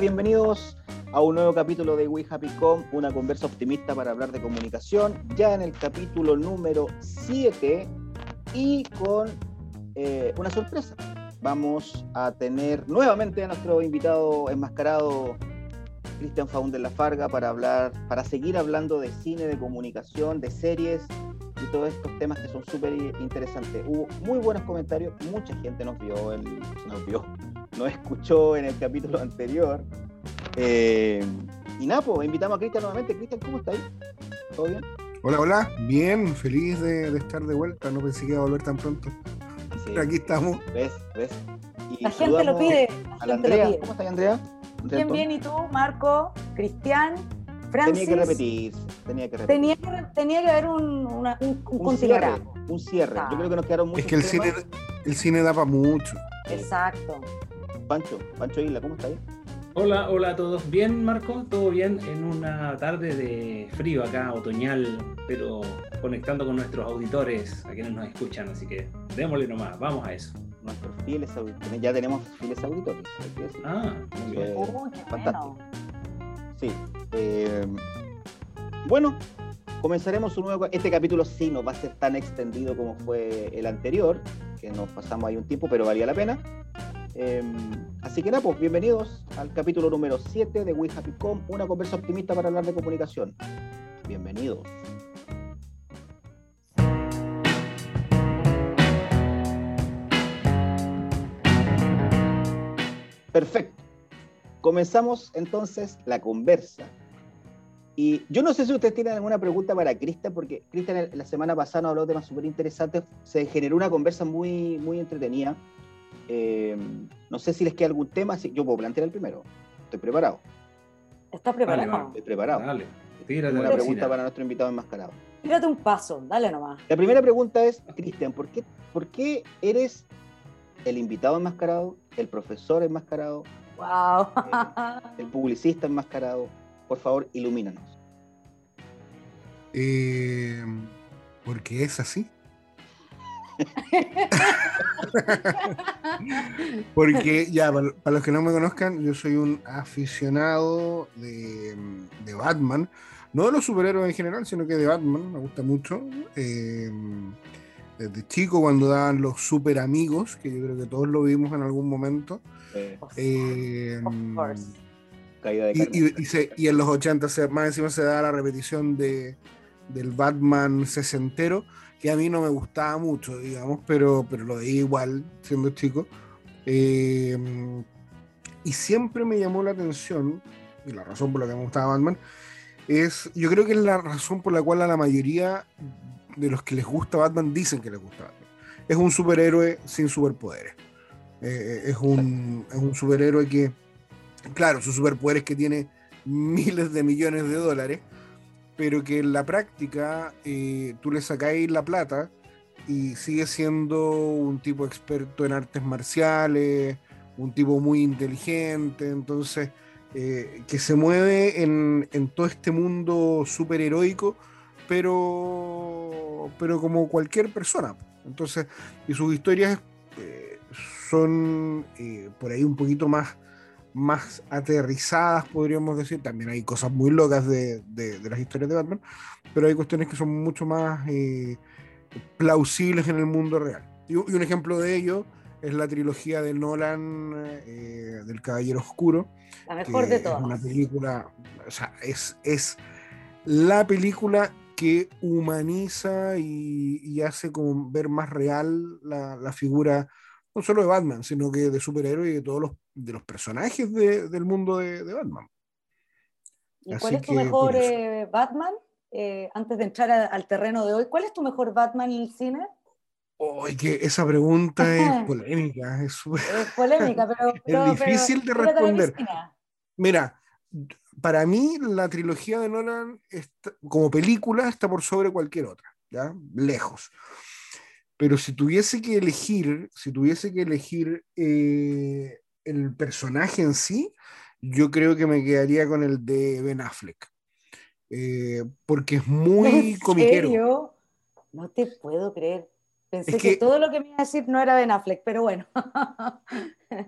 Bienvenidos a un nuevo capítulo de We Happy Com, una conversa optimista para hablar de comunicación, ya en el capítulo número 7 y con eh, una sorpresa. Vamos a tener nuevamente a nuestro invitado enmascarado Cristian Faúndez La Farga para hablar, para seguir hablando de cine, de comunicación, de series y todos estos temas que son súper interesantes. Hubo muy buenos comentarios, mucha gente nos vio, el, nos vio, nos escuchó en el capítulo anterior. Eh, y Napo, pues, invitamos a Cristian nuevamente. Cristian, ¿cómo está ahí? ¿Todo bien? Hola, hola, bien, feliz de, estar de vuelta, no pensé que iba a volver tan pronto. Pero aquí estamos. ¿Ves? ¿Ves? la gente lo pide. La Andrea. ¿Cómo estás, Andrea? Bien, bien, ¿y tú, Marco, Cristian, Francis? Tenía que repetir, tenía que repetir. Tenía que, tenía que haber un, una, un, un, cierre. Un cierre. Yo creo que nos quedaron muchos Es que el cine, el cine da para mucho. Exacto. Pancho, Pancho Isla, ¿cómo está ahí? Hola, hola a todos. ¿Bien, Marco? ¿Todo bien? En una tarde de frío acá, otoñal, pero conectando con nuestros auditores, a quienes nos escuchan, así que démosle nomás, vamos a eso. Nuestros fieles auditores, ya tenemos fieles auditores. Ah, muy bien. fantástico. Sí. Eh, bueno, comenzaremos un nuevo. Este capítulo sí no va a ser tan extendido como fue el anterior, que nos pasamos ahí un tiempo, pero valía la pena. Em, así que nada, pues bienvenidos al capítulo número 7 de We Happy Com, una conversa optimista para hablar de comunicación. Bienvenidos. Perfecto. Comenzamos entonces la conversa. Y yo no sé si ustedes tienen alguna pregunta para Cristian, porque Cristian la semana pasada nos habló de temas súper interesantes. Se generó una conversa muy, muy entretenida eh, no sé si les queda algún tema, yo puedo plantear el primero. Estoy preparado. ¿Estás preparado? Estoy preparado. Dale, una pregunta para nuestro invitado enmascarado. Tírate un paso, dale nomás. La primera pregunta es, Cristian, ¿por qué, ¿por qué eres el invitado enmascarado, el profesor enmascarado, wow. el, publicista enmascarado? Por favor, ilumínanos. Eh, porque es así. Porque, ya, para, los que no me conozcan, yo soy un aficionado de, Batman. No de los superhéroes en general, sino que de Batman, me gusta mucho. Eh, desde chico, cuando daban los super amigos, que yo creo que todos lo vimos en algún momento. Eh, y, y, en los 80 más encima se da la repetición de, del Batman sesentero que a mí no me gustaba mucho, digamos, pero, pero lo veía igual siendo chico. Eh, y siempre me llamó la atención, y la razón por la que me gustaba Batman, es, yo creo que es la razón por la cual a la mayoría de los que les gusta Batman dicen que les gusta Batman. Es un superhéroe sin superpoderes. Eh, es, un, es un superhéroe que, claro, su superpoder es que tiene miles de millones de dólares, pero que en la práctica eh, tú le sacáis la plata y sigue siendo un tipo experto en artes marciales, un tipo muy inteligente, entonces eh, que se mueve en, todo este mundo súper heroico, pero, pero como cualquier persona. Entonces, y sus historias eh, son por ahí un poquito más más aterrizadas, podríamos decir. También hay cosas muy locas de, las historias de Batman, pero hay cuestiones que son mucho más eh, plausibles en el mundo real. Y, un ejemplo de ello es la trilogía de Nolan eh, del Caballero Oscuro. La mejor de todas. Es una película, o sea, es, es la película que humaniza y, hace como ver más real la, la figura no solo de Batman, sino que de superhéroes y de todos los, de los personajes del mundo de, Batman. ¿Y cuál es tu mejor eh, Batman? Eh, antes de entrar al terreno de hoy, ¿cuál es tu mejor Batman en el cine? Oh, que esa pregunta es polémica. Es, polémica, pero, es difícil de responder. Mira, para mí la trilogía de Nolan como película está por sobre cualquier otra, ¿ya? Lejos. Pero si tuviese que elegir, si tuviese que elegir eh, el personaje en sí, yo creo que me quedaría con el de Ben Affleck. Eh, porque es muy ¿En Serio? No te puedo creer. Pensé que, todo lo que me iba a decir no era Ben Affleck, pero bueno.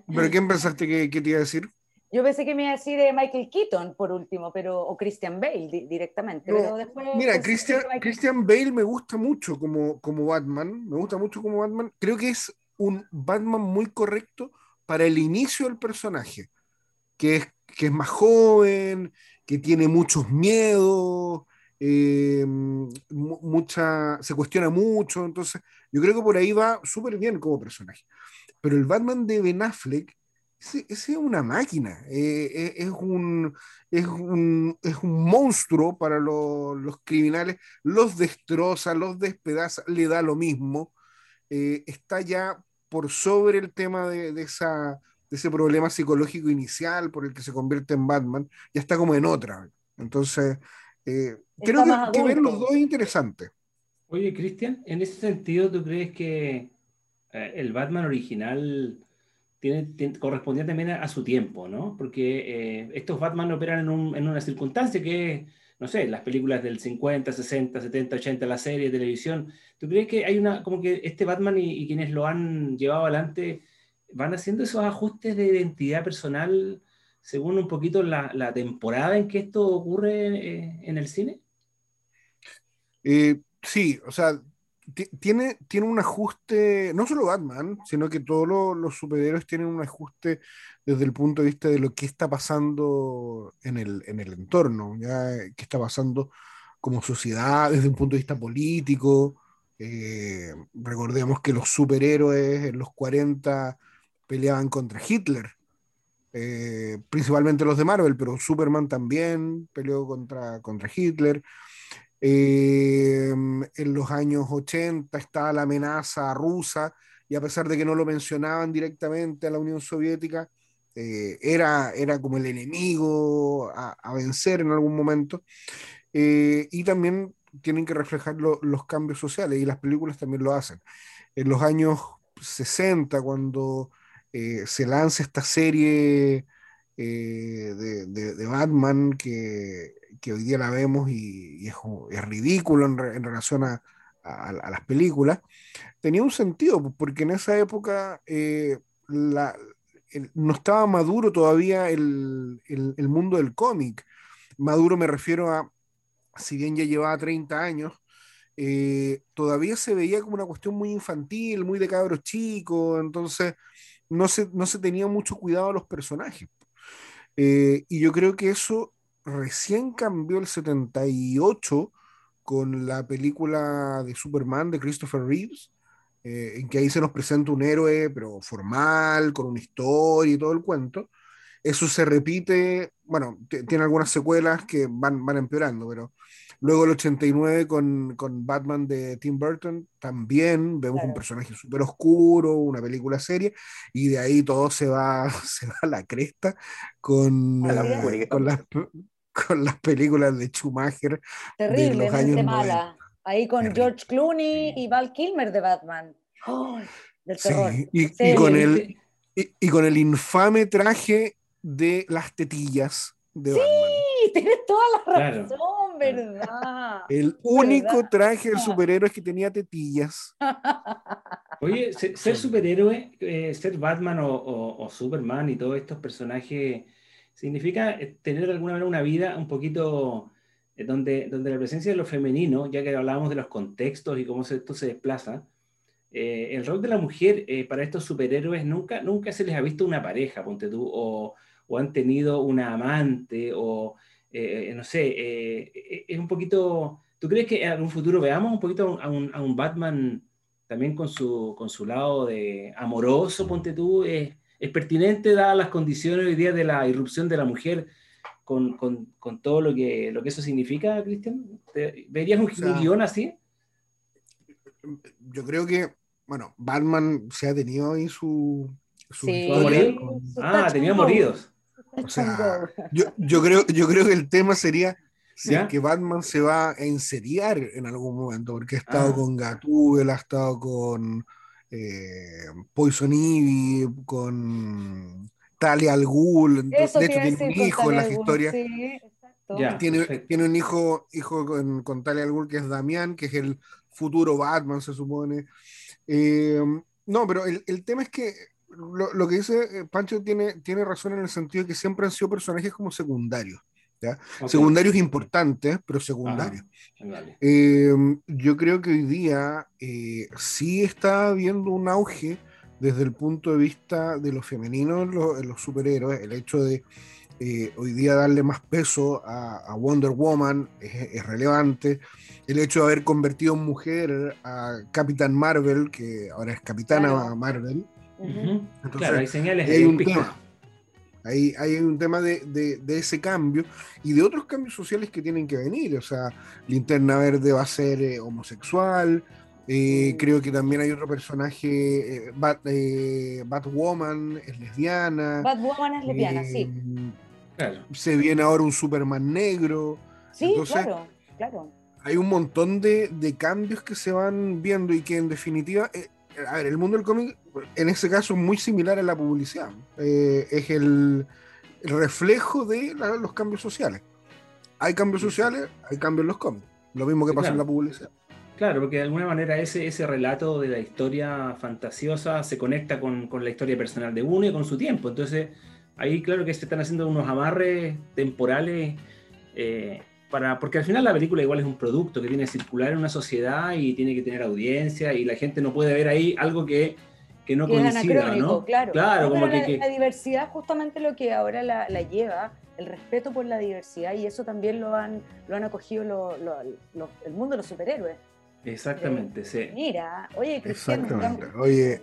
¿Pero quién pensaste que, te iba a decir? Yo pensé que me iba a decir de Michael Keaton por último, pero o Christian Bale directamente. pero después, mira, Christian, Christian Bale me gusta mucho como, como Batman, me gusta mucho como Batman. Creo que es un Batman muy correcto para el inicio del personaje, que es, que es más joven, que tiene muchos miedos, eh, mucha, se cuestiona mucho, entonces yo creo que por ahí va súper bien como personaje. Pero el Batman de Ben Affleck ese, es una máquina, eh, eh, es, un, es, un, es, un, monstruo para los criminales, los destroza, los despedaza, le da lo mismo, eh, está ya por sobre el tema de, de, esa, de ese problema psicológico inicial por el que se convierte en Batman, ya está como en otra. Entonces, creo que, que, ver los dos es interesante. Oye, Cristian, en ese sentido, ¿tú crees que el Batman original tiene, correspondía también a, su tiempo, ¿no? Porque eh, estos Batman operan en, una circunstancia que, no sé, las películas del 50, 60, 70, 80, la serie, de televisión. ¿Tú crees que hay una, como que este Batman y, quienes lo han llevado adelante van haciendo esos ajustes de identidad personal según un poquito la, la temporada en que esto ocurre eh, en el cine? Eh, sí, o sea, tiene, tiene un ajuste, no solo Batman, sino que todos los, superhéroes tienen un ajuste desde el punto de vista de lo que está pasando en el, en el entorno, ¿ya? qué está pasando como sociedad, desde un punto de vista político. Eh, recordemos que los superhéroes en los 40 peleaban contra Hitler, eh, principalmente los de Marvel, pero Superman también peleó contra, contra Hitler. Eh, en los años 80 estaba la amenaza rusa y a pesar de que no lo mencionaban directamente a la Unión Soviética, eh, era, era como el enemigo a, vencer en algún momento. Eh, y también tienen que reflejar los cambios sociales y las películas también lo hacen. En los años 60, cuando se lanza esta serie de, de, Batman que que hoy día la vemos y, es, ridículo en, relación a, a, las películas, tenía un sentido, pues, porque en esa época eh, la, no estaba maduro todavía el, el, el mundo del cómic. Maduro me refiero a, si bien ya llevaba 30 años, eh, todavía se veía como una cuestión muy infantil, muy de cabros chicos, entonces no se, no se tenía mucho cuidado a los personajes. Eh, y yo creo que eso recién cambió el 78 con la película de Superman de Christopher Reeves, eh, en que ahí se nos presenta un héroe, pero formal, con una historia y todo el cuento. Eso se repite, bueno, tiene algunas secuelas que van, van empeorando, pero luego el 89 con, con Batman de Tim Burton, también vemos un personaje súper oscuro, una película seria, y de ahí todo se va, se va a la cresta con, eh, con, las, con las películas de Schumacher. Terrible, de mala. Ahí con George Clooney y Val Kilmer de Batman. del terror. y, con el, y, con el infame traje de las tetillas de sí, tienes toda la razón, ¿verdad? El único traje de superhéroes que tenía tetillas. Oye, ser, superhéroe, eh, ser Batman o, Superman y todos estos personajes significa eh, tener de alguna manera una vida un poquito eh, donde, donde la presencia de lo femenino, ya que hablábamos de los contextos y cómo esto se desplaza, eh, el rol de la mujer para estos superhéroes nunca, nunca se les ha visto una pareja, ponte tú, o, o han tenido una amante, o no sé, es un poquito... ¿Tú crees que en un futuro veamos un poquito a un, a un Batman también con su, con su lado de amoroso, ponte tú? es pertinente dadas las condiciones hoy día de la irrupción de la mujer con, con, con todo lo que, lo que eso significa, Cristian? ¿Verías un, guion así? Yo creo que, bueno, Batman se ha tenido ahí su... su Ah, tenía moridos. O sea, yo, yo, creo, yo creo que el tema sería si que Batman se va a enseriar en algún momento, porque ha estado ah. con Gatúbel, ha estado con eh, Poison Ivy, con Talia al Ghul. De hecho, tiene un hijo en las historias. tiene, tiene, un hijo, hijo con, con Talia al Ghul que es Damián, que es el futuro Batman, se supone. Eh, no, pero el, el, tema es que lo, que dice Pancho tiene, tiene razón en el sentido de que siempre han sido personajes como secundarios. Secundarios importantes, pero secundarios. yo creo que hoy día sí está habiendo un auge desde el punto de vista de los femeninos en los, superhéroes, el hecho de eh, hoy día darle más peso a, Wonder Woman es, relevante. El hecho de haber convertido en mujer a Capitán Marvel, que ahora es Capitana Marvel. Claro, hay señales hay un tema. Hay, hay un tema de, de, ese cambio y de otros cambios sociales que tienen que venir. O sea, Linterna Verde va a ser eh, homosexual, eh, creo que también hay otro personaje, eh, eh, Batwoman es lesbiana. Batwoman es lesbiana, sí. Se viene ahora un Superman negro. Sí, claro, claro. Hay un montón de, cambios que se van viendo y que en definitiva, a ver, el mundo del cómic en ese caso es muy similar a la publicidad. es el, reflejo de los cambios sociales. Hay cambios sociales, hay cambios en los cómics. Lo mismo que pasa en la publicidad. Claro, porque de alguna manera ese, ese relato de la historia fantasiosa se conecta con, con, la historia personal de uno y con su tiempo. Entonces, ahí claro que se están haciendo unos amarres temporales, eh, para, porque al final la película igual es un producto que tiene que circular en una sociedad y tiene que tener audiencia y la gente no puede ver ahí algo que, que no coincida, ¿no? Claro, claro como que, la, diversidad justamente lo que ahora la, la, lleva, el respeto por la diversidad y eso también lo han, lo han acogido el mundo de los superhéroes. Exactamente, sí. Mira, oye, Cristian, oye,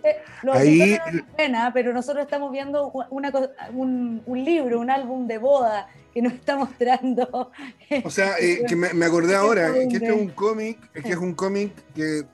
ahí... pena, pero nosotros estamos viendo una, un, un, libro, un álbum de boda que nos está mostrando. O sea, eh, que me, acordé ahora, que este es un cómic, es que es un cómic que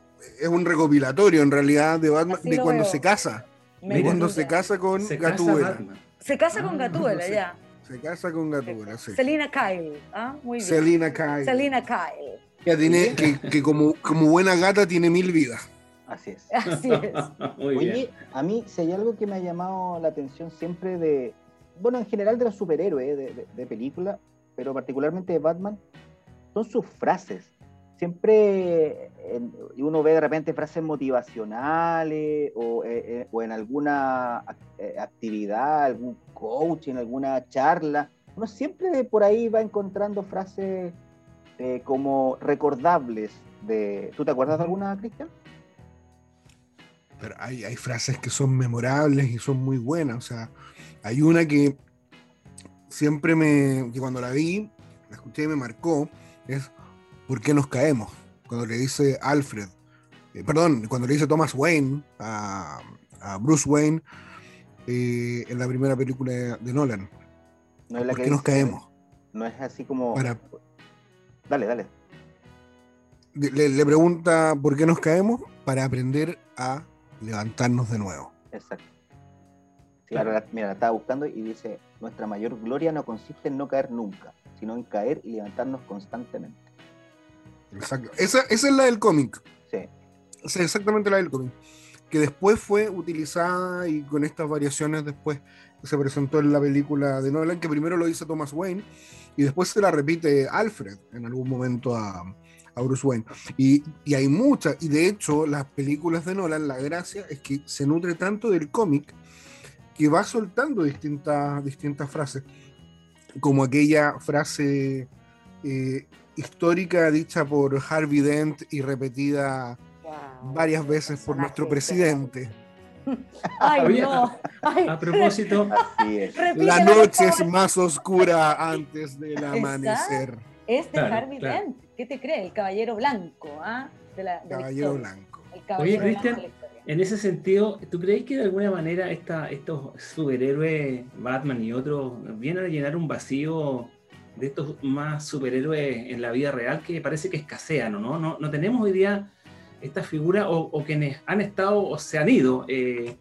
es un recopilatorio en realidad de Batman, de cuando se casa. de cuando se casa con Gatúbela. Se casa con ah, Gatúbela, ya. Se casa con Gatúbela, sí. Selina Kyle, ¿ah? Muy bien. Selina Kyle. Selina Kyle tiene, que, como, como, buena gata tiene mil vidas. Así es. Así es. Oye, a mí si hay algo que me ha llamado la atención siempre de, bueno, en general de los superhéroes de, de, película, pero particularmente de Batman, son sus frases. Siempre uno ve de repente frases motivacionales o, eh, eh, o en alguna eh, actividad, algún coaching, alguna charla. Uno siempre por ahí va encontrando frases eh, como recordables de... ¿Tú te acuerdas de alguna, Cristian? Pero hay, hay, frases que son memorables y son muy buenas. O sea, hay una que siempre me... que cuando la vi, la escuché y me marcó, es ¿por qué nos caemos? Cuando le dice Alfred, eh, perdón, cuando le dice Thomas Wayne a, Bruce Wayne eh, en la primera película de, Nolan. ¿Por qué nos caemos? No es así como... Para, Dale, dale. Le, pregunta por qué nos caemos para aprender a levantarnos de nuevo. Exacto. mira, la estaba buscando y dice, nuestra mayor gloria no consiste en no caer nunca, sino en caer y levantarnos constantemente. Exacto. Esa, esa es la del cómic. Sí. Esa es exactamente la del cómic. Que después fue utilizada y con estas variaciones después se presentó en la película de Nolan, que primero lo hizo Thomas Wayne y después se la repite Alfred en algún momento a, Bruce Wayne. Y, hay muchas, y de hecho las películas de Nolan, la gracia es que se nutre tanto del cómic que va soltando distintas, distintas frases, como aquella frase eh, histórica dicha por Harvey Dent y repetida varias veces por nuestro presidente. Ay, no. A propósito, la noche es más oscura antes del amanecer. Es de Harvey Dent. ¿Qué te cree? El caballero blanco, ¿ah? caballero blanco. Oye, Cristian, en ese sentido, ¿tú crees que de alguna manera esta, estos superhéroes, Batman y otros, vienen a llenar un vacío de estos más superhéroes en la vida real que parece que escasean, ¿no? No, no tenemos hoy día esta figura o, quienes han estado o se han ido eh,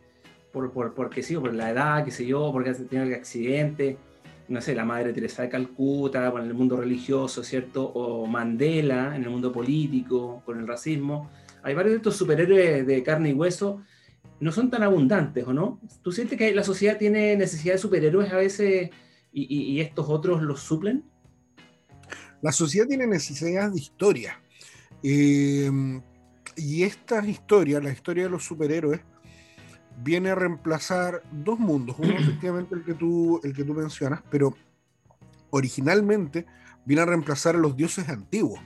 por, por, porque sí, por la edad, qué sé yo, porque han tenido accidente, no sé, la Madre Teresa de Calcuta, en el mundo religioso, ¿cierto? O Mandela en el mundo político, con el racismo. Hay varios de estos superhéroes de carne y hueso, no son tan abundantes, ¿o no? ¿Tú sientes que la sociedad tiene necesidad de superhéroes a veces y, y estos otros los suplen? La sociedad tiene necesidad de historia. Eh, y estas historias, la historia de los superhéroes, viene a reemplazar dos mundos. Uno, efectivamente, el que tú, el que tú mencionas, pero originalmente viene a reemplazar a los dioses antiguos.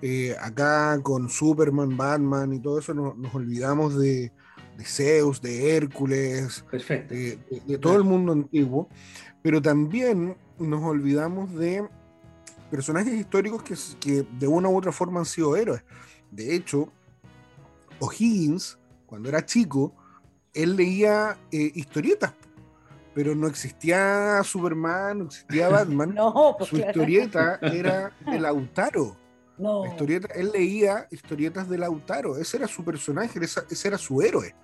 Eh, acá con Superman, Batman y todo eso nos olvidamos de, de Zeus, de Hércules, de, todo el mundo antiguo, pero también nos olvidamos de personajes históricos que, que de una u otra forma han sido héroes. De hecho, O'Higgins, cuando era chico, él leía eh, historietas, pero no existía Superman, no existía Batman. no, pues Su historieta era el Autaro. No. historieta, él leía historietas de Lautaro, ese era su personaje, ese, era su héroe.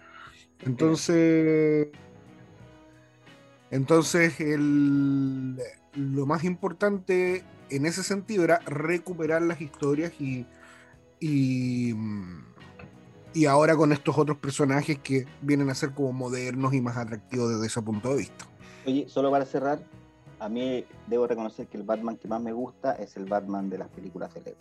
Entonces, entonces lo más importante en ese sentido era recuperar las historias y, y, y, ahora con estos otros personajes que vienen a ser como modernos y más atractivos desde ese punto de vista. Oye, solo para cerrar, a mí debo reconocer que el Batman que más me gusta es el Batman de las películas de Lego.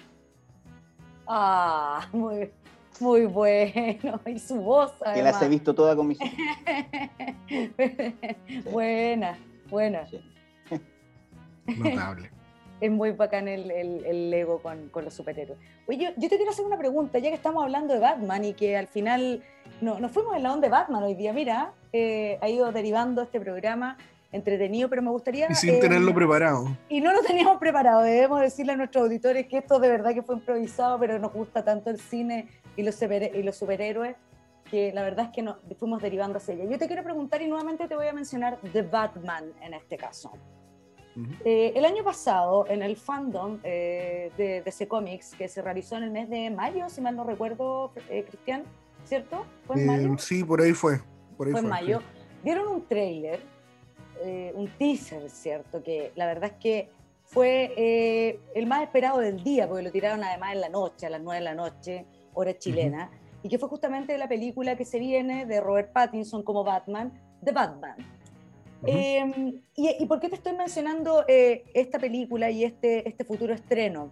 Ah, muy, muy bueno. Y su voz. Que las he visto todas con mis Buena, buena. Notable. Es muy bacán el, el, Lego con, con, los superhéroes. Oye, yo, te quiero hacer una pregunta, ya que estamos hablando de Batman y que al final no, nos fuimos en la onda de Batman hoy día. Mira, eh, ha ido derivando este programa entretenido, pero me gustaría... Y sin tenerlo preparado. Y no lo teníamos preparado, debemos decirle a nuestros auditores que esto de verdad que fue improvisado, pero nos gusta tanto el cine y los, y los superhéroes que la verdad es que nos fuimos derivando hacia ella. Yo te quiero preguntar y nuevamente te voy a mencionar The Batman en este caso. Eh, el año pasado, en el fandom eh, de DC Comics, que se realizó en el mes de mayo, si mal no recuerdo, eh, Cristian, ¿cierto? ¿Fue en mayo? Sí, por ahí fue. Por ahí fue, en mayo. Dieron un trailer eh, un teaser, ¿cierto? Que la verdad es que fue eh, el más esperado del día, porque lo tiraron además en la noche, a las 9 de la noche, hora chilena, y que fue justamente la película que se viene de Robert Pattinson como Batman, The Batman. Em, y, por qué te estoy mencionando eh, esta película y este, este futuro estreno?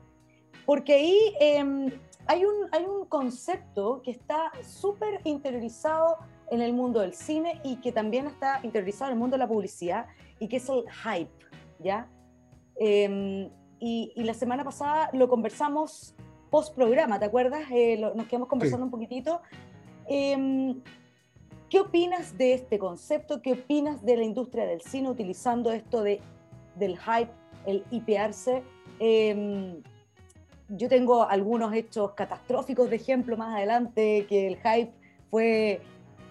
Porque ahí em, hay, un, hay un concepto que está súper interiorizado en el mundo del cine y que también está interiorizado en el mundo de la publicidad y que es el hype, ¿ya? Em, y, la semana pasada lo conversamos post programa, ¿te acuerdas? Eh, nos quedamos conversando un poquitito. ¿Qué opinas de este concepto? ¿Qué opinas de la industria del cine utilizando esto de, del hype, el hipearse? Em, yo tengo algunos hechos catastróficos de ejemplo más adelante, que el hype fue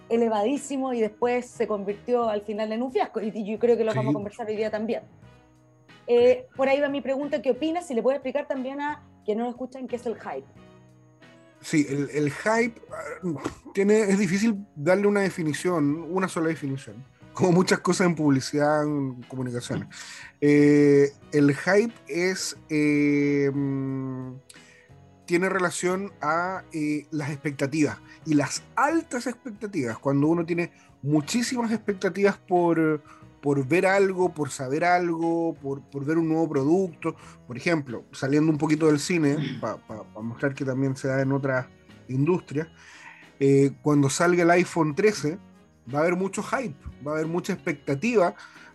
elevadísimo y después se convirtió al final en un fiasco. Y, yo creo que lo vamos a conversar hoy día también. Eh, por ahí va mi pregunta, ¿qué opinas? Si le puedes explicar también a quienes no lo escuchan qué es el hype. Sí, el, hype ah, tiene, es difícil darle una definición, una sola definición, como muchas cosas en publicidad, en comunicaciones. Eh, el hype es eh, tiene relación a eh, las expectativas y las altas expectativas. Cuando uno tiene muchísimas expectativas por, por ver algo, por saber algo, por, por, ver un nuevo producto. Por ejemplo, saliendo un poquito del cine, para mostrar que también se da en otras industrias, eh, cuando salga el iPhone 13, va a haber mucho hype, va a haber mucha expectativa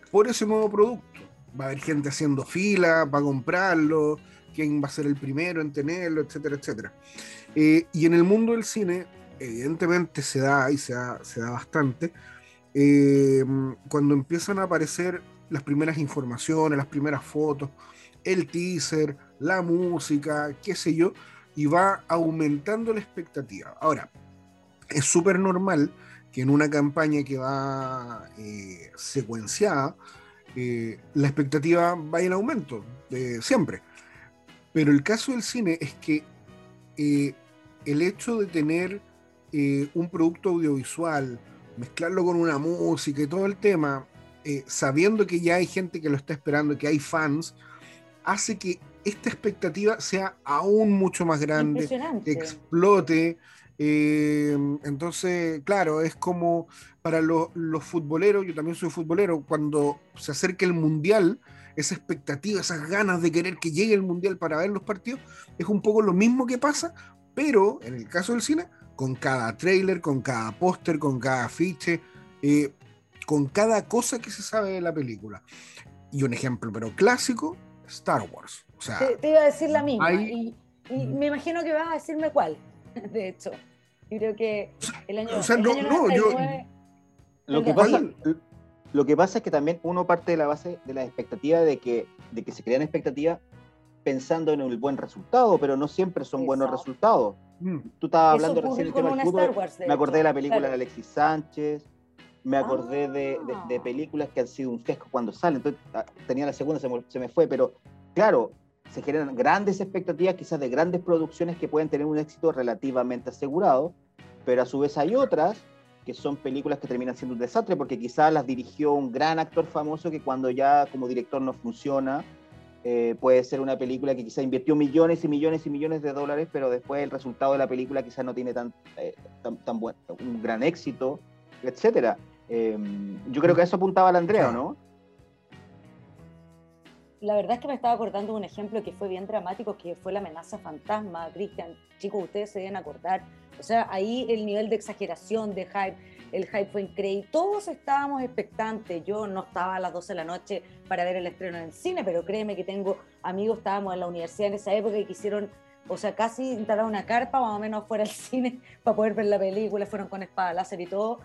por ese nuevo producto. Va a haber gente haciendo fila para comprarlo, quién va a ser el primero en tenerlo, etcétera, etcétera. Eh, y en el mundo del cine, evidentemente se da y se da, se da bastante, eh, cuando empiezan a aparecer las primeras informaciones, las primeras fotos, el teaser, la música, qué sé yo, y va aumentando la expectativa. Ahora, es súper normal que en una campaña que va eh, secuenciada, la expectativa vaya en aumento, siempre. Pero el caso del cine es que eh, el hecho de tener eh, un producto audiovisual, mezclarlo con una música y todo el tema, eh, sabiendo que ya hay gente que lo está esperando, que hay fans, hace que esta expectativa sea aún mucho más grande, explote. entonces, claro, es como para los futboleros, yo también soy futbolero, cuando se acerca el mundial, esa expectativa, esas ganas de querer que llegue el mundial para ver los partidos, es un poco lo mismo que pasa, pero en el caso del cine, con cada trailer, con cada póster, con cada afiche, eh, con cada cosa que se sabe de la película. Y un ejemplo, pero clásico, Star Wars. O sea, Te, te iba a decir la misma. hay- Y, y me imagino que vas a decirme cuál, de hecho. Yo creo que el año, o sea, el no, año no, yo- 99 Lo que, pasa, lo que pasa es que también uno parte de la base de la expectativa de que, de que se crean expectativas pensando en el buen resultado, pero no siempre son buenos resultados. Mm, Tú estabas Eso hablando recién del con tema del fútbol. Wars, de Me acordé hecho, de la película claro. de Alexis Sánchez, me acordé de, de- de Ah. películas que han sido un fiasco cuando salen. Entonces, ah, tenía la segunda, se me, se me fue, pero claro, se generan grandes expectativas, quizás de grandes producciones que pueden tener un éxito relativamente asegurado, pero a su vez hay otras que son películas que terminan siendo un desastre porque quizás las dirigió un gran actor famoso que cuando ya como director no funciona, eh, puede ser una película que quizás invirtió millones y millones y millones de dólares, pero después el resultado de la película quizás no tiene tan, eh, tan, tan buen, un gran éxito, etcétera. Eh, yo creo que a eso apuntaba la Andrea. ¿no? La verdad es que me estaba acordando un ejemplo que fue bien dramático, que fue la amenaza fantasma, Cristian. Chicos, ustedes se deben acordar. O sea, ahí el nivel de exageración, de hype, el hype fue increíble. Todos estábamos expectantes. Yo no estaba a las 12 de la noche para ver el estreno en el cine, pero créeme que tengo amigos, estábamos en la universidad en esa época y quisieron, o sea, casi instalar una carpa más o menos fuera del cine para poder ver la película. Fueron con espada láser y todo.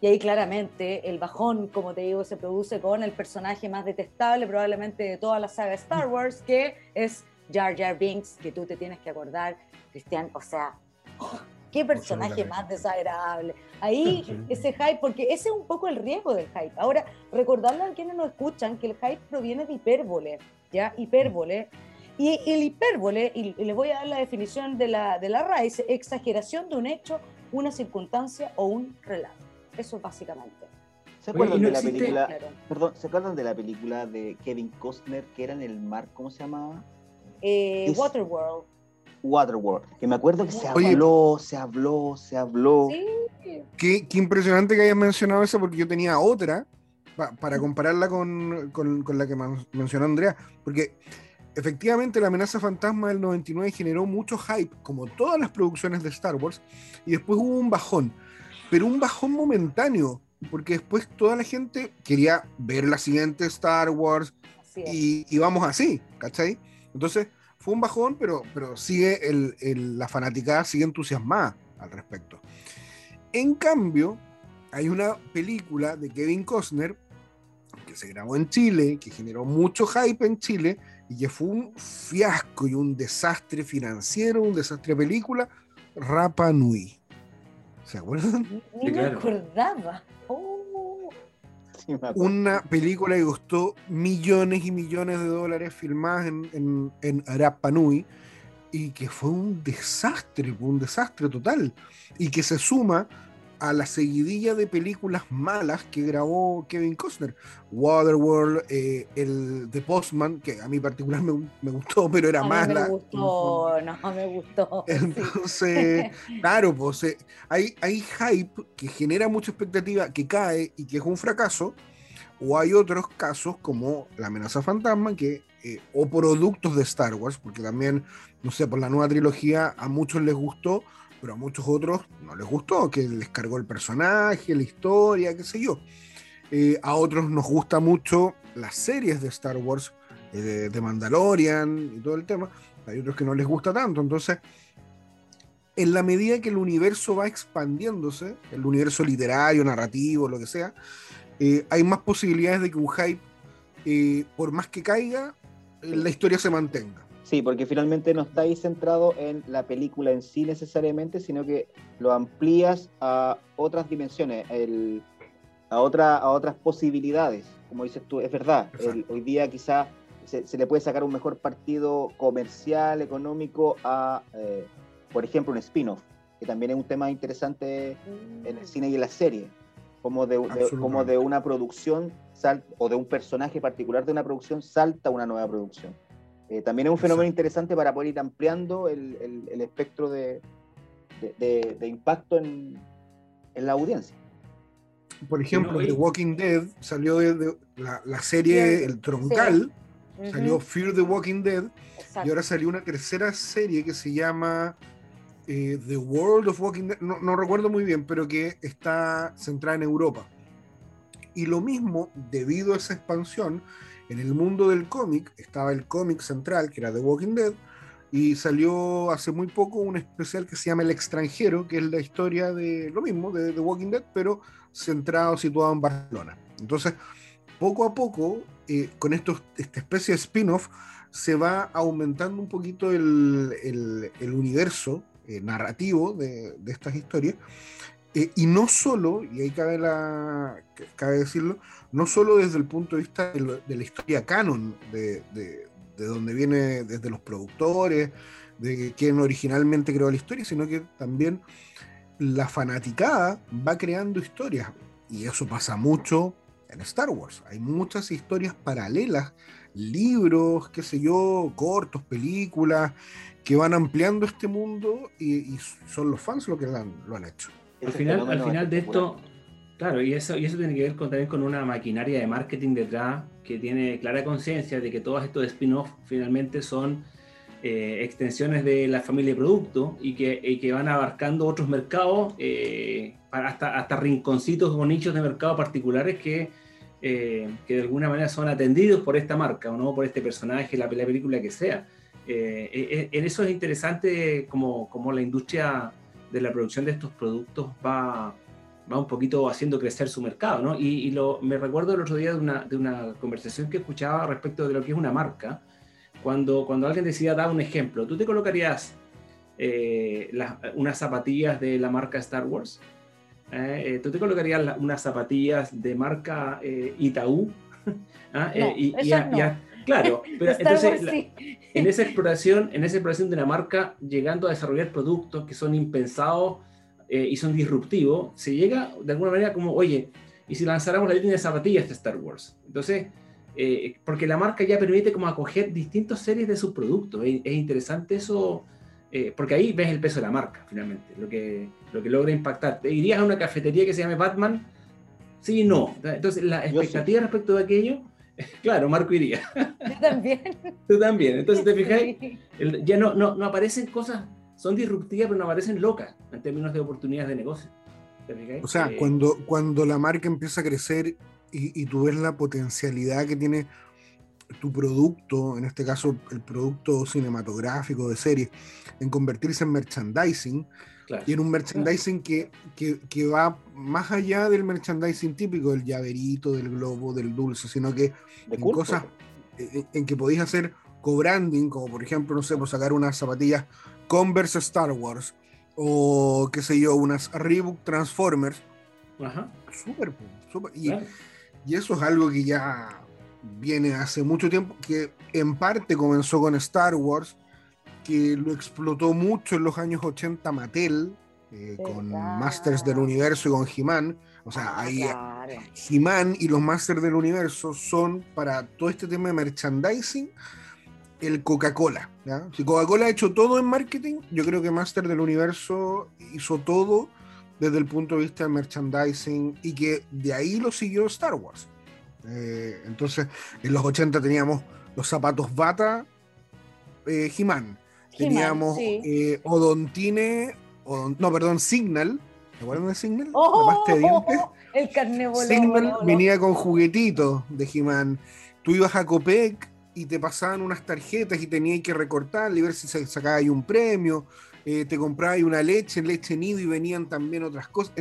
Y ahí claramente el bajón, como te digo, se produce con el personaje más detestable probablemente de toda la saga Star Wars, que es Jar Jar Binks, que tú te tienes que acordar, Cristian, o sea, oh, qué personaje más desagradable. Ahí ese hype, porque ese es un poco el riesgo del hype. Ahora, recordarle a quienes nos escuchan que el hype proviene de hipérbole, ¿ya? Hipérbole. Y el hipérbole, y les voy a dar la definición de la, de la dice exageración de un hecho, una circunstancia o un relato. Eso básicamente. ¿Se acuerdan ¿y no de la existe- película? Claro. Perdón, ¿se acuerdan de la película de Kevin Costner que era en el mar? ¿Cómo se llamaba? Eh, Waterworld. Waterworld. Que me acuerdo que se Oye. habló, se habló, se habló. Sí, Qué, qué impresionante que hayas mencionado esa porque yo tenía otra pa- para compararla con, con- con la que man- mencionó Andrea. Porque efectivamente la amenaza fantasma del 99 generó mucho hype, como todas las producciones de Star Wars, y después hubo un bajón, pero un bajón momentáneo, porque después toda la gente quería ver la siguiente Star Wars y, y vamos así, ¿cachai? Entonces fue un bajón, pero, pero sigue el, el- la fanaticada sigue entusiasmada al respecto. En cambio, hay una película de Kevin Costner que se grabó en Chile, que generó mucho hype en Chile y que fue un fiasco y un desastre financiero, un desastre de película, Rapa Nui. ¿Se acuerdan? Ni me acordaba. Una película que costó millones y millones de dólares filmadas en, en, y que fue un desastre, un desastre total. Y que se suma a la seguidilla de películas malas que grabó Kevin Costner. Waterworld, eh, el The Postman, que a mí particular me, me gustó, pero era a mí mala. me gustó, no, me gustó. sí. Entonces, claro, pues eh, hay, hay hype que genera mucha expectativa, que cae y que es un fracaso, o hay otros casos como la amenaza fantasma, que, eh, o productos de Star Wars, porque también, no sé, por la nueva trilogía a muchos les gustó, pero a muchos otros no les gustó, que les cargó el personaje, la historia, qué sé yo. Eh, a otros nos gusta mucho las series de Star Wars, eh, de, Mandalorian y todo el tema. Hay otros que no les gusta tanto. Entonces, en la medida que el universo va expandiéndose, el universo literario, narrativo, lo que sea, eh, hay más posibilidades de que un hype, eh, por más que caiga, la historia se mantenga. Sí, porque finalmente no está ahí centrado en la película en sí necesariamente, sino que lo amplías a otras dimensiones, el- a, otra, a otras posibilidades. Como dices tú, es verdad, el- hoy día quizá se, se le puede sacar un mejor partido comercial, económico a, eh, por ejemplo, un spin-off, que también es un tema interesante en el cine y en la serie, como de, de- como de una producción sal- o de un personaje particular de una producción salta a una nueva producción. Eh, también es un fenómeno Exacto. interesante para poder ir ampliando el, el- el espectro de, de- de- de impacto en, en la audiencia. Por ejemplo, The Walking Dead salió de, de la, la serie Sí, El Troncal, salió Fear the Walking Dead, exacto. y ahora salió una tercera serie que se llama eh, The World of Walking Dead, no, no recuerdo muy bien, pero que está centrada en Europa. Y lo mismo, debido a esa expansión, en el mundo del cómic estaba el cómic central, que era The Walking Dead, y salió hace muy poco un especial que se llama El extranjero, que es la historia de lo mismo, de The Walking Dead, pero centrado, situado en Barcelona. Entonces, poco a poco, eh, con estos, esta especie de spin-off, se va aumentando un poquito el, el, universo eh, narrativo de, de, estas historias. Eh, y no solo, y ahí cabe, la, cabe decirlo, no solo desde el punto de vista de, la historia canon, de, de, de, donde viene desde los productores, de quien originalmente creó la historia, sino que también la fanaticada va creando historias. Y eso pasa mucho en Star Wars. Hay muchas historias paralelas, libros, qué sé yo, cortos, películas, que van ampliando este mundo y, son los fans los que lo han, lo han hecho. Al final, al final de esto, claro, y eso, y eso tiene que ver con, también con una maquinaria de marketing detrás que tiene clara conciencia de que todos estos spin-offs finalmente son eh, extensiones de la familia de producto y que, que van abarcando otros mercados, eh, hasta, hasta rinconcitos o nichos de mercado particulares que, eh, que de alguna manera son atendidos por esta marca o no por este personaje, la, la película que sea. en eso es interesante como, como la industria de la producción de estos productos va, va un poquito haciendo crecer su mercado, ¿no? Y, lo, me recuerdo el otro día de una, de una conversación que escuchaba respecto de lo que es una marca, cuando, cuando alguien decía, da un ejemplo, ¿tú te colocarías eh, unas zapatillas de la marca Star Wars? Eh, eh, ¿Tú te colocarías unas zapatillas de marca Itaú? ¿Ah? y, claro, pero entonces en esa exploración, en esa exploración de una marca, llegando a desarrollar productos que son impensados y son disruptivos, se llega de alguna manera como, oye, ¿y si lanzáramos la línea de zapatillas de Star Wars? Entonces, eh, porque la marca ya permite como acoger distintas series de sus productos. Es, interesante eso, eh, porque ahí ves el peso de la marca, finalmente, lo que, lo que logra impactar. ¿Te irías a una cafetería que se llame Batman? Sí y no. Entonces, la expectativa respecto de aquello, claro, Marco iría. Yo también. Tú también. Entonces, te fijáis, ya no, no, no aparecen cosas, son disruptivas, pero no aparecen locas en términos de oportunidades de negocio. O sea, eh, cuando, cuando la marca empieza a crecer y, tú ves la potencialidad que tiene tu producto, en este caso el producto cinematográfico de serie, en convertirse en merchandising, y en un merchandising que, que, que, va más allá del merchandising típico, del llaverito, del globo, del dulce, sino que en cosas en, en, que podéis hacer co-branding, como por ejemplo, no sé, por sacar unas zapatillas Converse Star Wars, o qué sé yo, unas Reebok Transformers. Ajá. Súper, súper. Y, y eso es algo que ya viene hace mucho tiempo, que en parte comenzó con Star Wars, que lo explotó mucho en los años 80 Mattel, eh, con Masters del Universo y con He-Man. O sea, ah, ahí He-Man y los Masters del Universo son para todo este tema de merchandising el Coca-Cola. Si Coca-Cola ha hecho todo en marketing, yo creo que Masters del Universo hizo todo desde el punto de vista del merchandising y que de ahí lo siguió Star Wars. Eh, entonces, en los 80 teníamos los zapatos Bata, eh, He-Man. Teníamos eh, Odontine, no, perdón, Signal. ¿Te acuerdan de Signal? Oh, el carnívoro. Signal venía con juguetitos de He-Man. Tú ibas a Copec y te pasaban unas tarjetas y tenías que recortar y ver si sacaba ahí un premio. Eh, te comprabas una leche, leche nido y venían también otras cosas.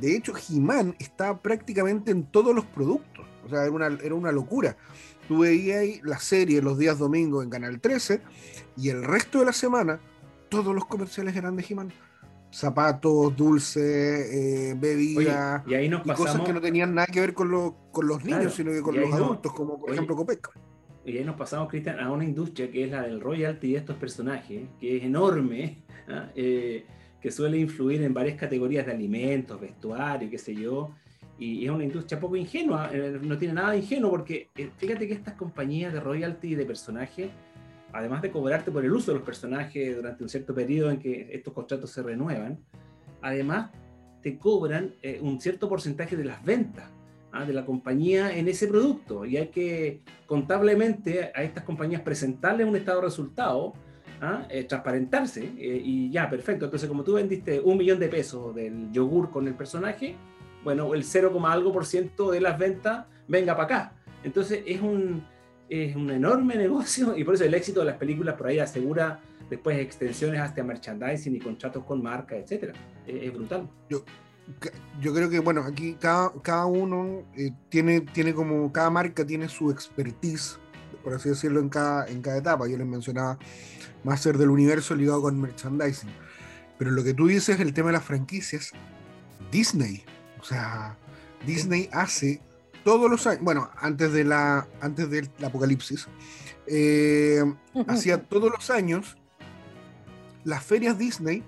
De hecho, He-Man está prácticamente en todos los productos. O sea, era una, era una locura. Tú veías ahí la serie los días domingos en Canal 13 y el resto de la semana todos los comerciales eran de He-Man. Zapatos, dulces, eh, bebidas y, ahí nos cosas que no tenían nada que ver con, con los niños, sino que con los adultos, como por ejemplo Copec. Y ahí nos pasamos, Cristian, a una industria que es la del royalty de estos personajes, que es enorme, ¿ah? eh, que suele influir en varias categorías de alimentos, vestuario, qué sé yo, y es una industria poco ingenua, eh, no tiene nada de ingenuo, porque eh, fíjate que estas compañías de royalty de personajes, además de cobrarte por el uso de los personajes durante un cierto periodo en que estos contratos se renuevan, además te cobran un cierto porcentaje de las ventas ¿ah? de la compañía en ese producto y hay que contablemente a estas compañías presentarles un estado de resultado ¿ah? Eh, transparentarse eh, y ya, perfecto. Entonces, como tú vendiste un millón de pesos del yogur con el personaje, bueno, el 0, algo por ciento de las ventas venga para acá. Entonces es un, es un enorme negocio y por eso el éxito de las películas por ahí asegura después extensiones hasta merchandising y contratos con marcas, etcétera. Es, brutal. Yo, yo creo que, bueno, aquí cada, cada uno eh, tiene, tiene como, cada marca tiene su expertise, por así decirlo, en cada, en cada etapa. Yo les mencionaba más ser del universo ligado con merchandising. Pero lo que tú dices, el tema de las franquicias, Disney. O sea, Disney hace todos los años, bueno, antes, de la, antes del apocalipsis, eh, hacía todos los años las ferias Disney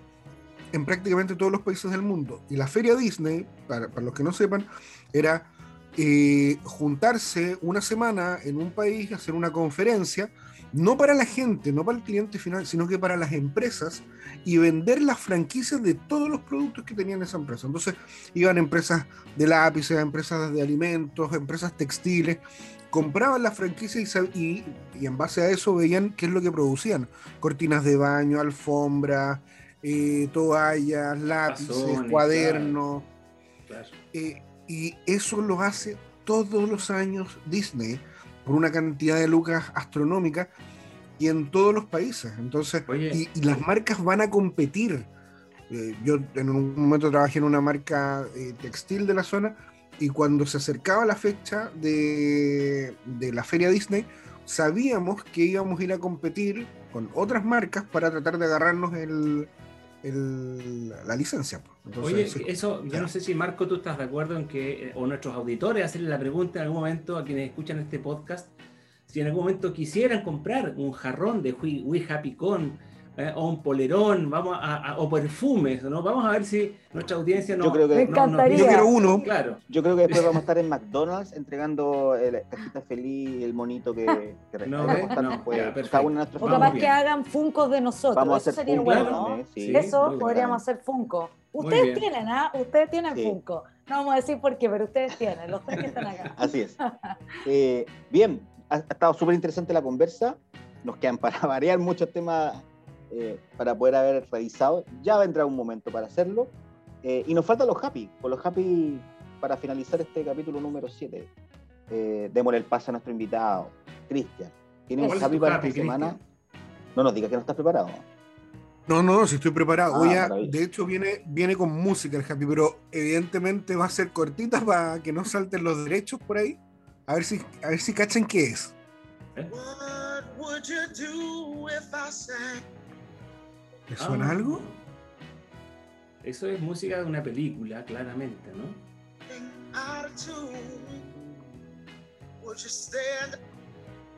en prácticamente todos los países del mundo. Y la feria Disney, para, los que no sepan, era eh, juntarse una semana en un país, hacer una conferencia, no para la gente, no para el cliente final, sino que para las empresas y vender las franquicias de todos los productos que tenían esa empresa. Entonces iban empresas de lápices, empresas de alimentos, empresas textiles, compraban las franquicias y, en base a eso veían qué es lo que producían. Cortinas de baño, alfombras, eh, toallas, lápices, cuadernos. Eh, y eso lo hace todos los años Disney por una cantidad de lucas astronómicas y en todos los países. Entonces, y, las marcas van a competir. Eh, yo en un momento trabajé en una marca textil de la zona y cuando se acercaba la fecha de, la feria Disney, sabíamos que íbamos a ir a competir con otras marcas para tratar de agarrarnos el, la licencia. Oye, eso, yo no sé si Marco, tú estás de acuerdo en que, eh, o nuestros auditores, hacerle la pregunta en algún momento a quienes escuchan este podcast, si en algún momento quisieran comprar un jarrón de We, Happy Con ¿eh? o un polerón, vamos a, o perfumes, ¿no? Vamos a ver si nuestra audiencia no. Yo creo que, yo quiero uno. Claro. Yo creo que después vamos a estar en McDonald's entregando el cajita feliz, el monito que, que no, no, pues, O capaz que hagan funcos de nosotros. Vamos a hacer Eso sería bueno, ¿no? Sí, Eso podríamos hacer funko. Ustedes tienen, ¿ah? Ustedes tienen funko. No vamos a decir por qué, pero ustedes tienen, los tres que están acá. Así es. Eh, bien, ha, estado súper interesante la conversa. Nos quedan para variar muchos temas eh, para poder haber revisado. Ya vendrá un momento para hacerlo. Eh, y nos faltan los happy. Con los happy, para finalizar este capítulo número 7, eh, démosle el paso a nuestro invitado, Cristian. ¿Tiene un happy para esta semana? No nos digas que no estás preparado. No, no, si estoy preparado. Ah, de hecho, viene, viene con música el happy, pero evidentemente va a ser cortita para que no salten los derechos por ahí. A ver si, a ver si cachan qué es. ¿Le suena ah. algo? Eso es música de una película, claramente, ¿no?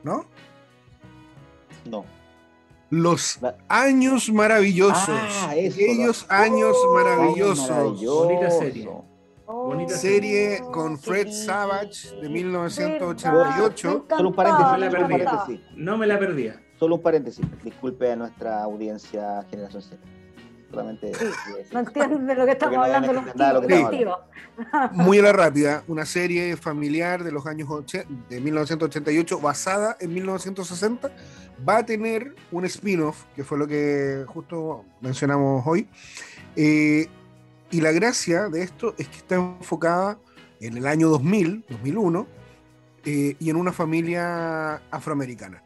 ¿No? No. Los años maravillosos. Ah, Aquellos años oh, maravillosos. Bonita serie. Bonita serie con Fred Savage de 1988. Solo un paréntesis. No me la perdía. Solo un paréntesis, disculpe a nuestra audiencia Generación Z. Solamente. no entienden de lo que estamos hablando los Muy a la rápida, una serie familiar de los años de 1988 basada en 1960 va a tener un spin-off, que fue lo que justo mencionamos hoy. Eh, y la gracia de esto es que está enfocada en el año 2000, 2001, eh, y en una familia afroamericana.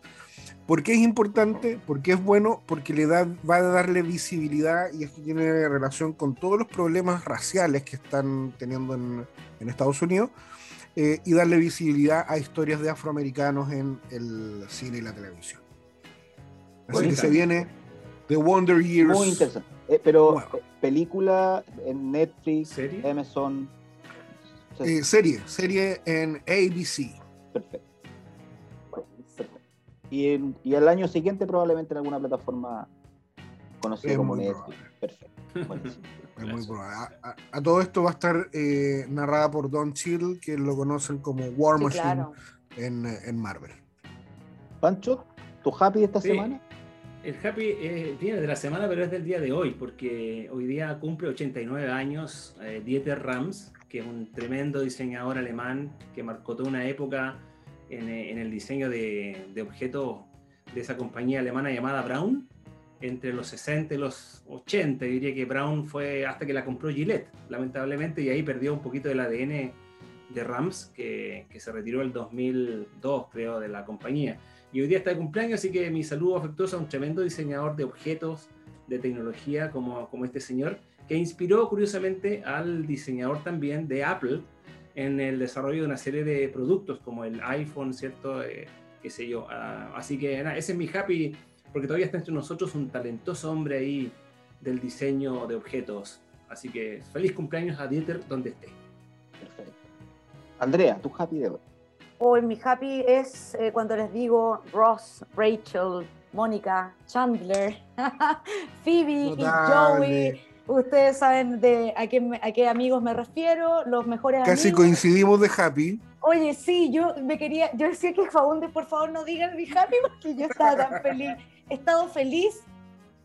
¿Por qué es importante? Porque es bueno, porque le da, va a darle visibilidad y esto tiene relación con todos los problemas raciales que están teniendo en, Estados Unidos eh, y darle visibilidad a historias de afroamericanos en el cine y la televisión. Así que se viene The Wonder Years. Muy interesante. Eh, pero, eh, ¿película en Netflix, ¿Serie? Amazon? serie, serie en ABC. Perfecto. Y, y el año siguiente probablemente en alguna plataforma conocida como Netflix. Perfecto. Es muy probable. A, todo esto va a estar eh, narrada por Don Chill, que lo conocen como War Machine en, en, Marvel. Pancho, ¿tu happy de esta semana? El happy eh, viene de la semana, pero es del día de hoy, porque hoy día cumple 89 años eh, Dieter Rams, que es un tremendo diseñador alemán que marcó toda una época eh, en, el diseño de, objetos de esa compañía alemana llamada Braun, entre los 60 y los 80. Diría que Brown fue hasta que la compró Gillette, lamentablemente, y ahí perdió un poquito del ADN de Rams, que, se retiró el 2002, creo, de la compañía. Y hoy día está de cumpleaños, así que mi saludo afectuoso a un tremendo diseñador de objetos de tecnología como este señor, que inspiró curiosamente al diseñador también de Apple en el desarrollo de una serie de productos como el iPhone, ¿cierto? Eh, qué sé yo. Ah, así que nada, ese es mi happy, porque todavía está entre nosotros un talentoso hombre ahí del diseño de objetos. Así que feliz cumpleaños a Dieter donde esté. Perfecto. Andrea, tu happy de hoy. Hoy mi happy es eh, cuando les digo Ross, Rachel, Mónica, Chandler, Phoebe y Joey. Ustedes saben de a qué, a qué amigos me refiero, los mejores Casi amigos. coincidimos de happy. Oye, sí, yo me quería, yo decía que Faunde, por favor, no digan mi happy porque yo estaba tan feliz. He estado feliz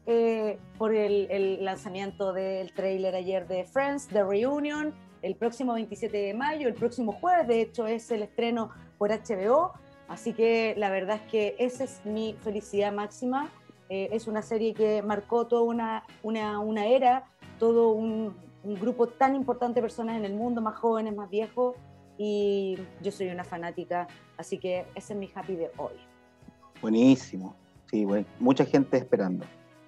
eh, por el, el lanzamiento del tráiler ayer de Friends, The Reunion, el próximo 27 de mayo, el próximo jueves, de hecho es el estreno por HBO, así que la verdad es que esa es mi felicidad máxima. Eh, es una serie que marcó toda una, una, una era, todo un, un grupo tan importante de personas en el mundo, más jóvenes, más viejos, y yo soy una fanática, así que ese es mi happy de hoy. Buenísimo. Sí, bueno, mucha gente esperando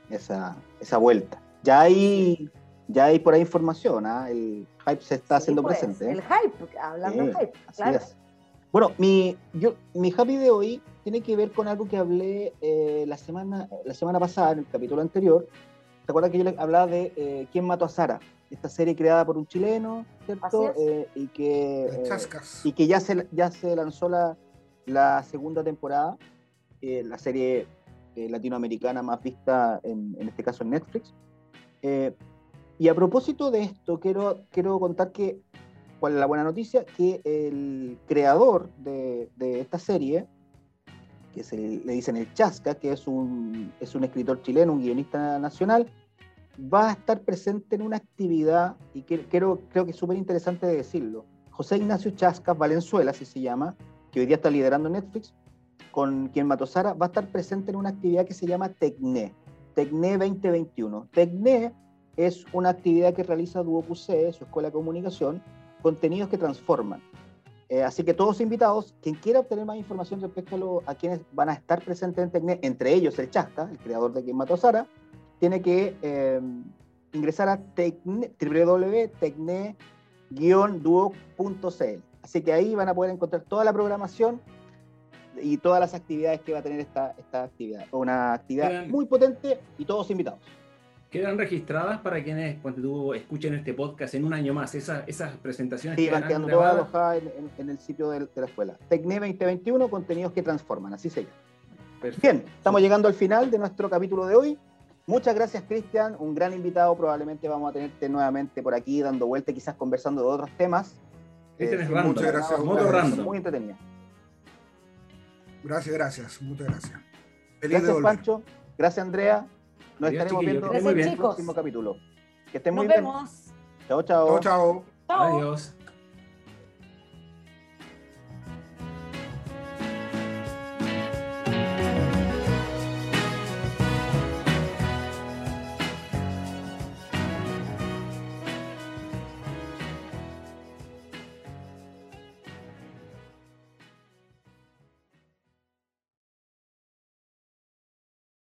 esa, esa vuelta. Ya hay, ya hay por ahí información, ¿ah? el hype se está Sí, haciendo pues, presente. ¿eh? El hype, hablando Sí, de hype, así claro. es. Bueno, mi, yo, mi happy de hoy tiene que ver con algo que hablé eh, la, semana, la semana pasada, en el capítulo anterior. ¿Te acuerdas que yo les hablaba de eh, ¿Quién mató a Sara? Esta serie creada por un chileno, ¿cierto? Eh, y que, eh, y que ya se, ya se lanzó la, la segunda temporada, eh, la serie eh, latinoamericana más vista, en, en este caso en Netflix. Eh, y a propósito de esto, quiero, quiero contar que, cuál es la buena noticia, que el creador de, de esta serie, que se le dicen el Chasca, que es un, es un escritor chileno, un guionista nacional, va a estar presente en una actividad, y que, quiero, creo que es súper interesante de decirlo. José Ignacio Chascas Valenzuela, así se llama, que hoy día está liderando Netflix, con quien Matosara va a estar presente en una actividad que se llama TECNE, TECNE 2021. TECNE es una actividad que realiza Duopus C, su escuela de comunicación, contenidos que transforman. Eh, así que todos invitados, quien quiera obtener más información respecto a, lo- a quienes van a estar presentes en TECNE, entre ellos el Chasca, el creador de Quien Mató a Sara, tiene que eh, ingresar a tecne- www.tecne-duoc.cl. Así que ahí van a poder encontrar toda la programación y todas las actividades que va a tener esta, esta actividad. Una actividad muy potente y todos invitados. Quedan registradas para quienes, cuando tú escuchen este podcast en un año más, esas, esas presentaciones Sí, van quedando todas alojadas en, en- en el sitio de, de la escuela. Tecne 2021, contenidos que transforman, así se llama. Perfecto. Bien, estamos llegando al final de nuestro capítulo de hoy. Muchas gracias, Cristian. Un gran invitado. Probablemente vamos a tenerte nuevamente por aquí dando vuelta, y quizás conversando de otros temas. Cristian Eh, es random. muchas gracias, random. Muy entretenida. Gracias, gracias. Muchas gracias. Feliz Gracias. Pancho. Gracias, Andrea. Nos Adiós, estaremos viendo en bien. el próximo capítulo. Que estén Nos muy bien. vemos. Chao, chao. Chao, chao. Chao. Adiós.